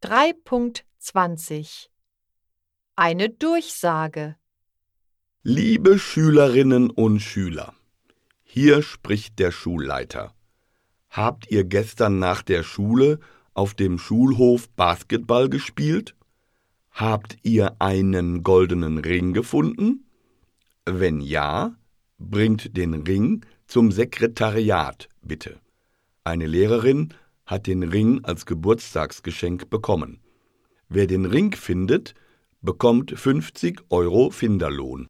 3.20 Eine Durchsage Liebe Schülerinnen und Schüler, hier spricht der Schulleiter. Habt ihr gestern nach der Schule auf dem Schulhof Basketball gespielt? Habt ihr einen goldenen Ring gefunden? Wenn ja, bringt den Ring zum Sekretariat, bitte. Eine Lehrerin hat den Ring als Geburtstagsgeschenk bekommen. Wer den Ring findet, bekommt 50 Euro Finderlohn.